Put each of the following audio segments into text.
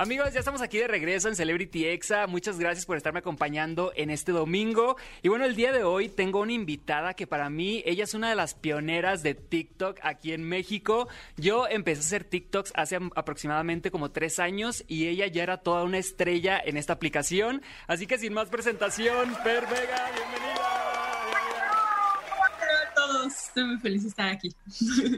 Amigos, ya estamos aquí de regreso en Celebrity Exa. Muchas gracias por estarme acompañando en este domingo. Y bueno, el día de hoy tengo una invitada que para mí, ella es una de las pioneras de TikTok aquí en México. Yo empecé a hacer TikToks hace aproximadamente como tres años y ella ya era toda una estrella en esta aplicación. Así que sin más presentación, Per Vega, bienvenida. Hola a todos, estoy muy feliz de estar aquí.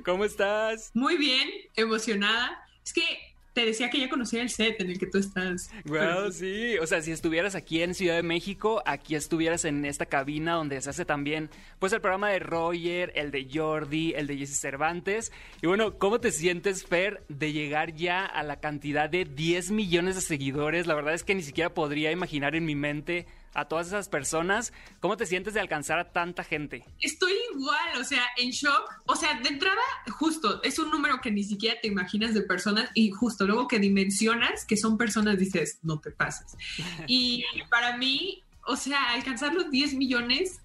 ¿Cómo estás? Muy bien, emocionada. Es que te decía que ya conocía el set en el que tú estás. Wow, sí. O sea, si estuvieras aquí en Ciudad de México, aquí estuvieras en esta cabina donde se hace también, pues, el programa de Roger, el de Jordi, el de Jesse Cervantes. Y bueno, ¿cómo te sientes, Fer, de llegar ya a la cantidad de 10 millones de seguidores? La verdad es que ni siquiera podría imaginar en mi mente a todas esas personas. ¿Cómo te sientes de alcanzar a tanta gente? Estoy igual, o sea, en shock. O sea, de entrada, justo, es un número que ni siquiera te imaginas de personas y justo luego que dimensionas que son personas, dices, no te pases. Y para mí, o sea, alcanzar los 10 millones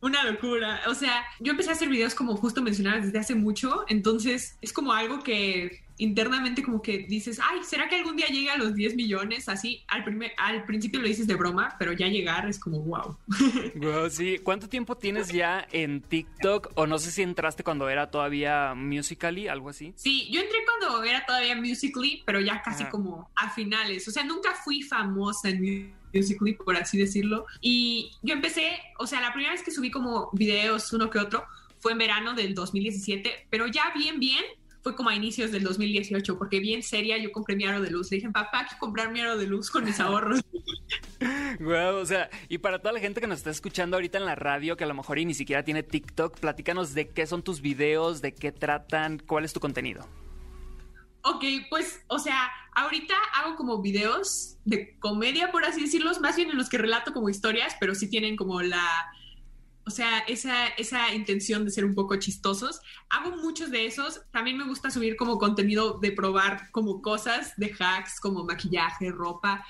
una locura. O sea, yo empecé a hacer videos como justo mencionabas desde hace mucho, entonces es como algo que internamente como que dices, ay, ¿será que algún día llega a los 10 millones? Así, al, primer, al principio lo dices de broma, pero ya llegar es como, wow. wow. Sí, ¿cuánto tiempo tienes ya en TikTok? O no sé si entraste cuando era todavía Musically, algo así. Sí, yo entré cuando era todavía Musically, pero ya casi como a finales. O sea, nunca fui famosa en Musically, por así decirlo. Y yo empecé, o sea, la primera vez que subí como videos, uno que otro, fue en verano del 2017, pero ya bien, bien, fue como a inicios del 2018, porque bien seria yo compré mi aro de luz. Le dije, papá, hay que comprar mi aro de luz con mis ahorros. Wow, o sea, y para toda la gente que nos está escuchando ahorita en la radio, que a lo mejor ni siquiera tiene TikTok, platícanos de qué son tus videos, de qué tratan, cuál es tu contenido. Ok, pues, o sea, ahorita hago como videos de comedia, por así decirlos, más bien en los que relato como historias, pero sí tienen como la, o sea, esa, esa intención de ser un poco chistosos. Hago muchos de esos. También me gusta subir como contenido de probar como cosas, de hacks, como maquillaje, ropa.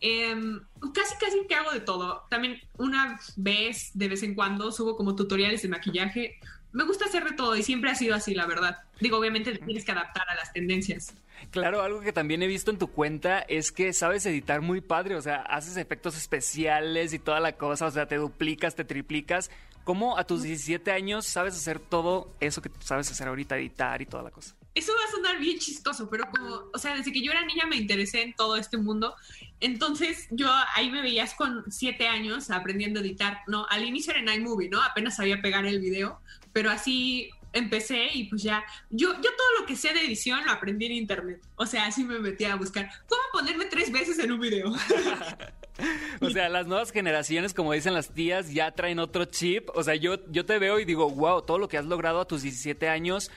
Em, casi, casi que hago de todo. También una vez, de vez en cuando, subo como tutoriales de maquillaje. Me gusta hacer de todo y siempre ha sido así, la verdad. Digo, obviamente tienes que adaptar a las tendencias. Claro, algo que también he visto en tu cuenta es que sabes editar muy padre, o sea, haces efectos especiales y toda la cosa, o sea, te duplicas, te triplicas. ¿Cómo a tus 17 años sabes hacer todo eso que sabes hacer ahorita, editar y toda la cosa? Eso va a sonar bien chistoso, pero como, o sea, desde que yo era niña me interesé en todo este mundo. Entonces yo ahí me veías con 7 años aprendiendo a editar. No, al inicio era en iMovie, ¿no? Apenas sabía pegar el video, pero así empecé y pues ya, yo, yo todo lo que sé de edición lo aprendí en internet. O sea, así me metí a buscar cómo ponerme tres veces en un video. o sea, las nuevas generaciones, como dicen las tías, ya traen otro chip. O sea, yo, yo te veo y digo, wow, todo lo que has logrado a tus 17 años.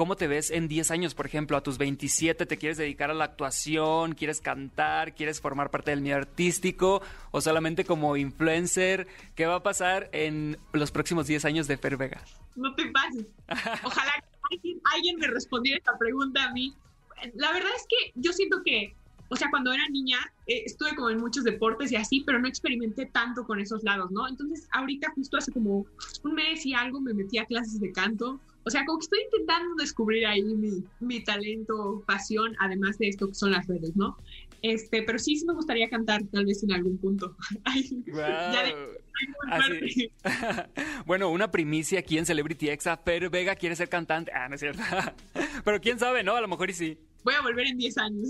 ¿Cómo te ves en 10 años, por ejemplo? A tus 27 te quieres dedicar a la actuación, quieres cantar, quieres formar parte del medio artístico o solamente como influencer. ¿Qué va a pasar en los próximos 10 años de Fer Vega? No te pases. Ojalá que alguien, me respondiera esta pregunta a mí. La verdad es que yo siento que o sea, cuando era niña eh, estuve como en muchos deportes y así, pero no experimenté tanto con esos lados, ¿no? Entonces, ahorita justo hace como un mes y algo me metí a clases de canto. O sea, como que estoy intentando descubrir ahí mi, mi talento, pasión, además de esto que son las redes, ¿no? Este, pero sí, sí me gustaría cantar tal vez en algún punto. bueno, una primicia aquí en Celebrity Exa. Fer Vega quiere ser cantante. Ah, no es cierto. pero quién sabe, ¿no? A lo mejor y sí voy a volver en 10 años.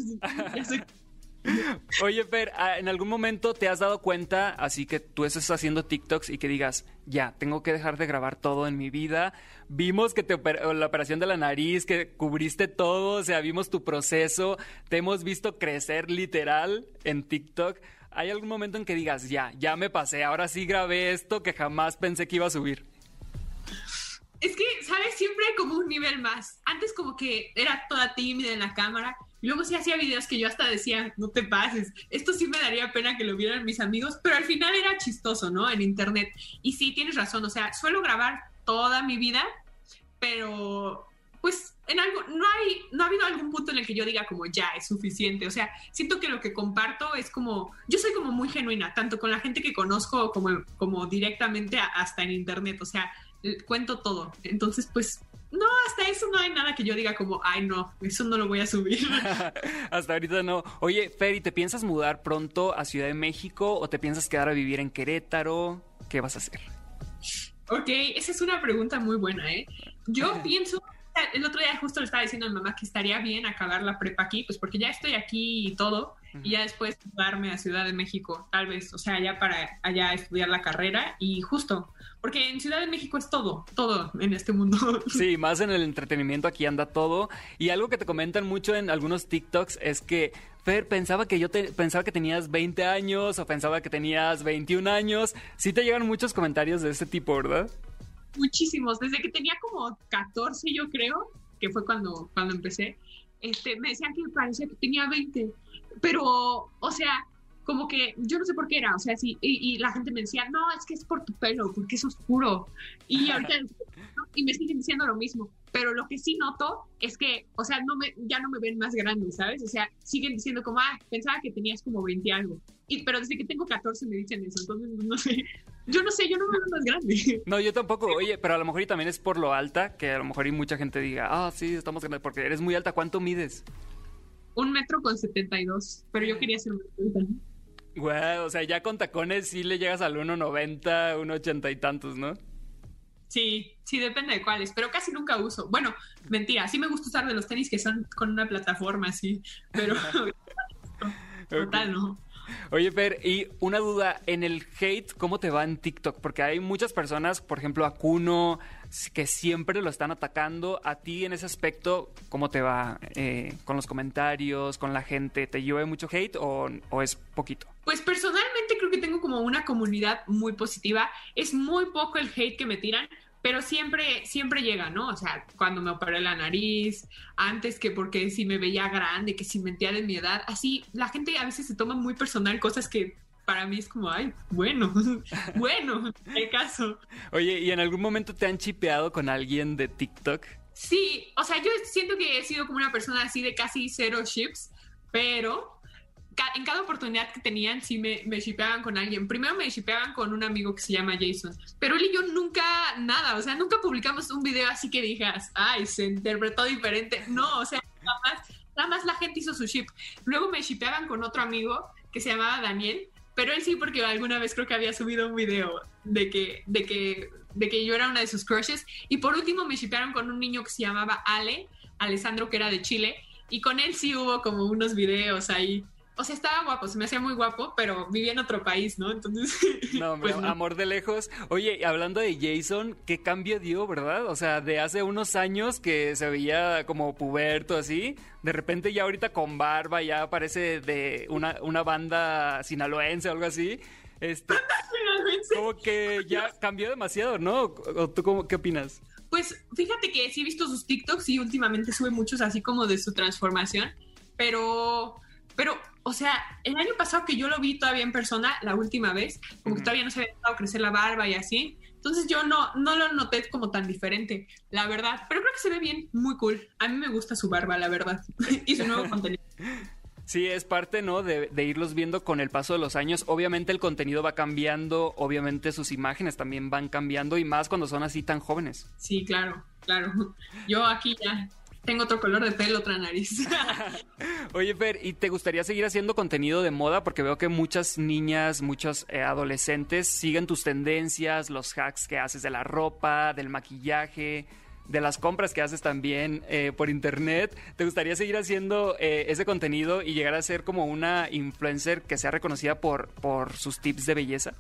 Oye, Fer, ah, ¿en algún momento te has dado cuenta, así que tú estás haciendo TikToks y que digas, ya, tengo que dejar de grabar todo en mi vida? Vimos que te la operación de la nariz, que cubriste todo, o sea, vimos tu proceso, te hemos visto crecer literal en TikTok. ¿Hay algún momento en que digas, ya, ya me pasé, ahora sí grabé esto que jamás pensé que iba a subir? Es que, ¿sabes? Siempre hay como un nivel más. Antes como que era toda tímida en la cámara. Y luego sí hacía videos que yo hasta decía, no te pases. Esto sí me daría pena que lo vieran mis amigos. Pero al final era chistoso, ¿no? En internet. Y sí, tienes razón. O sea, suelo grabar toda mi vida. Pero, pues, en algo, no hay, no ha habido algún punto en el que yo diga como ya es suficiente. O sea, siento que lo que comparto es como, yo soy como muy genuina, tanto con la gente que conozco como, como directamente hasta en internet. O sea, cuento todo. Entonces, pues no, hasta eso no hay nada que yo diga como, ay, no, eso no lo voy a subir. hasta ahorita no. Oye, Ferry, ¿te piensas mudar pronto a Ciudad de México o te piensas quedar a vivir en Querétaro? ¿Qué vas a hacer? Ok, esa es una pregunta muy buena, ¿eh? Yo pienso, el otro día justo le estaba diciendo a mi mamá que estaría bien acabar la prepa aquí, pues porque ya estoy aquí y todo, y ya después mudarme a Ciudad de México, tal vez, o sea, ya para allá estudiar la carrera y justo, porque en Ciudad de México es todo, todo en este mundo. Sí, más en el entretenimiento aquí anda todo. Y algo que te comentan mucho en algunos TikToks es que Fer, pensaba que yo te, pensaba que tenías 20 años o pensaba que tenías 21 años. Sí te llegan muchos comentarios de ese tipo, ¿verdad? Muchísimos, desde que tenía como 14 yo creo, que fue cuando, cuando empecé, este, me decían que parecía que tenía 20, pero, o sea, como que yo no sé por qué era, o sea, sí, y, la gente me decía, no, es que es por tu pelo, porque es oscuro. Y ahorita, y me siguen diciendo lo mismo. Pero lo que sí noto es que, o sea, no me, ya no me ven más grande, ¿sabes? O sea, siguen diciendo como, ah, pensaba que tenías como 20 algo. Y, pero desde que tengo 14 me dicen eso, entonces no sé. Yo no sé, yo no me veo más grande. No, yo tampoco. Oye, pero a lo mejor y también es por lo alta, que a lo mejor y mucha gente diga, ah, sí, estamos grande, porque eres muy alta. ¿Cuánto mides? Un metro con 72, pero yo quería ser un metro. Güey, o sea, ya con tacones sí le llegas al 1.90, 1.80 y tantos, ¿no? Sí, sí, depende de cuáles, pero casi nunca uso. Bueno, mentira, sí me gusta usar de los tenis que son con una plataforma sí, pero total no. Oye, Fer, y una duda, en el hate, ¿cómo te va en TikTok? Porque hay muchas personas, por ejemplo, a Kuno, que siempre lo están atacando. A ti en ese aspecto, ¿cómo te va eh, con los comentarios, con la gente? ¿Te llueve mucho hate o, o es poquito? Pues personalmente creo que tengo como una comunidad muy positiva. Es muy poco el hate que me tiran, pero siempre, siempre llega, ¿no? O sea, cuando me operé la nariz, antes que porque si me veía grande, que si mentía de mi edad, así, la gente a veces se toma muy personal cosas que para mí es como, ay, bueno, bueno, el caso. Oye, ¿y en algún momento te han chipeado con alguien de TikTok? Sí, o sea, yo siento que he sido como una persona así de casi cero chips, pero en cada oportunidad que tenían, sí me, me shipeaban con alguien. Primero me shipeaban con un amigo que se llama Jason, pero él y yo nunca, nada, o sea, nunca publicamos un video así que dijeras, ay, se interpretó diferente. No, o sea, nada más, nada más la gente hizo su ship. Luego me shipeaban con otro amigo que se llamaba Daniel, pero él sí porque alguna vez creo que había subido un video de que, de que, de que yo era una de sus crushes. Y por último me shipearon con un niño que se llamaba Ale, Alessandro, que era de Chile, y con él sí hubo como unos videos ahí o sea, estaba guapo, se me hacía muy guapo, pero vivía en otro país, ¿no? Entonces. No, pues, amor de lejos. Oye, hablando de Jason, ¿qué cambio dio, verdad? O sea, de hace unos años que se veía como puberto así, de repente ya ahorita con barba ya parece de una, una banda sinaloense o algo así. Este, como que ya cambió demasiado, ¿no? ¿O tú cómo, qué opinas? Pues fíjate que sí he visto sus TikToks y últimamente sube muchos así como de su transformación, pero, o sea, el año pasado que yo lo vi todavía en persona, la última vez, como que todavía no se había dejado crecer la barba y así. Entonces yo no, no lo noté como tan diferente, la verdad. Pero creo que se ve bien, muy cool. A mí me gusta su barba, la verdad. y su nuevo contenido. Sí, es parte, ¿no? De, de, irlos viendo con el paso de los años. Obviamente el contenido va cambiando, obviamente sus imágenes también van cambiando y más cuando son así tan jóvenes. Sí, claro, claro. Yo aquí ya tengo otro color de pelo, otra nariz. Oye, Fer, ¿y te gustaría seguir haciendo contenido de moda? Porque veo que muchas niñas, muchos eh, adolescentes siguen tus tendencias, los hacks que haces de la ropa, del maquillaje, de las compras que haces también eh, por internet. ¿Te gustaría seguir haciendo eh, ese contenido y llegar a ser como una influencer que sea reconocida por, por sus tips de belleza?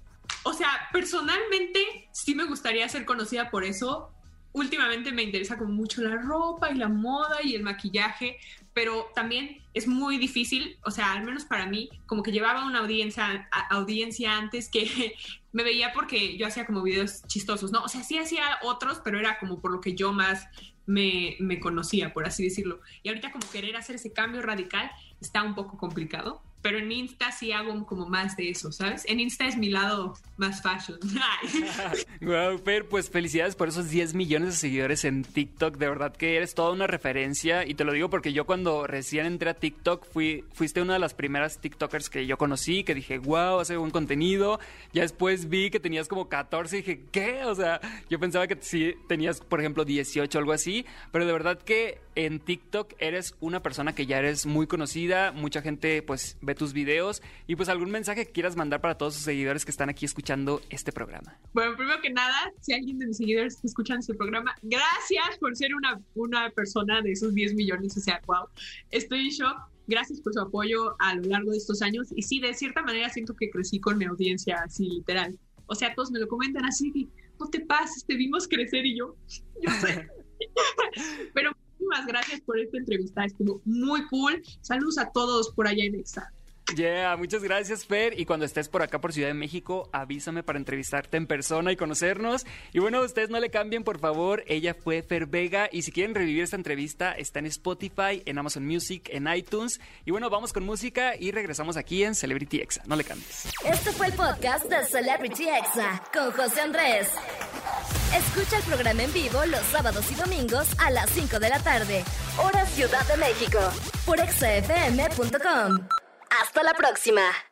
O sea, personalmente sí me gustaría ser conocida por eso, últimamente me interesa como mucho la ropa y la moda y el maquillaje, pero también es muy difícil, o sea, al menos para mí, como que llevaba una audiencia, audiencia antes que me veía porque yo hacía como videos chistosos, ¿no? O sea, sí hacía otros, pero era como por lo que yo más me, me conocía, por así decirlo. Y ahorita como querer hacer ese cambio radical está un poco complicado, pero en Insta sí hago como más de eso, ¿sabes? En Insta es mi lado más fashion. wow, Fer, pues felicidades por esos 10 millones de seguidores en TikTok. De verdad que eres toda una referencia y te lo digo porque yo cuando recién entré a TikTok fui, fuiste una de las primeras TikTokers que yo conocí, que dije, wow, hace buen contenido. Ya después vi que tenías como 14 y dije, ¿qué? O sea, yo pensaba que sí tenías, por ejemplo, 18 o algo así, pero de verdad que en TikTok eres una persona que ya eres muy conocida, mucha gente pues tus videos y pues algún mensaje que quieras mandar para todos sus seguidores que están aquí escuchando este programa. Bueno, primero que nada, si alguien de mis seguidores está escuchando este programa, gracias por ser una, una persona de esos 10 millones, o sea, wow, estoy en shock. Gracias por su apoyo a lo largo de estos años y sí, de cierta manera siento que crecí con mi audiencia así literal. O sea, todos me lo comentan así, no te pases, te vimos crecer y yo, yo sé. Pero muchísimas gracias por esta entrevista, estuvo muy cool. Saludos a todos por allá en Exa. Yeah, muchas gracias, Fer. Y cuando estés por acá por Ciudad de México, avísame para entrevistarte en persona y conocernos. Y bueno, ustedes no le cambien, por favor. Ella fue Fer Vega. Y si quieren revivir esta entrevista, está en Spotify, en Amazon Music, en iTunes. Y bueno, vamos con música y regresamos aquí en Celebrity Exa. No le cambies. Este fue el podcast de Celebrity Exa con José Andrés. Escucha el programa en vivo los sábados y domingos a las 5 de la tarde, hora Ciudad de México, por exafm.com. Hasta la próxima.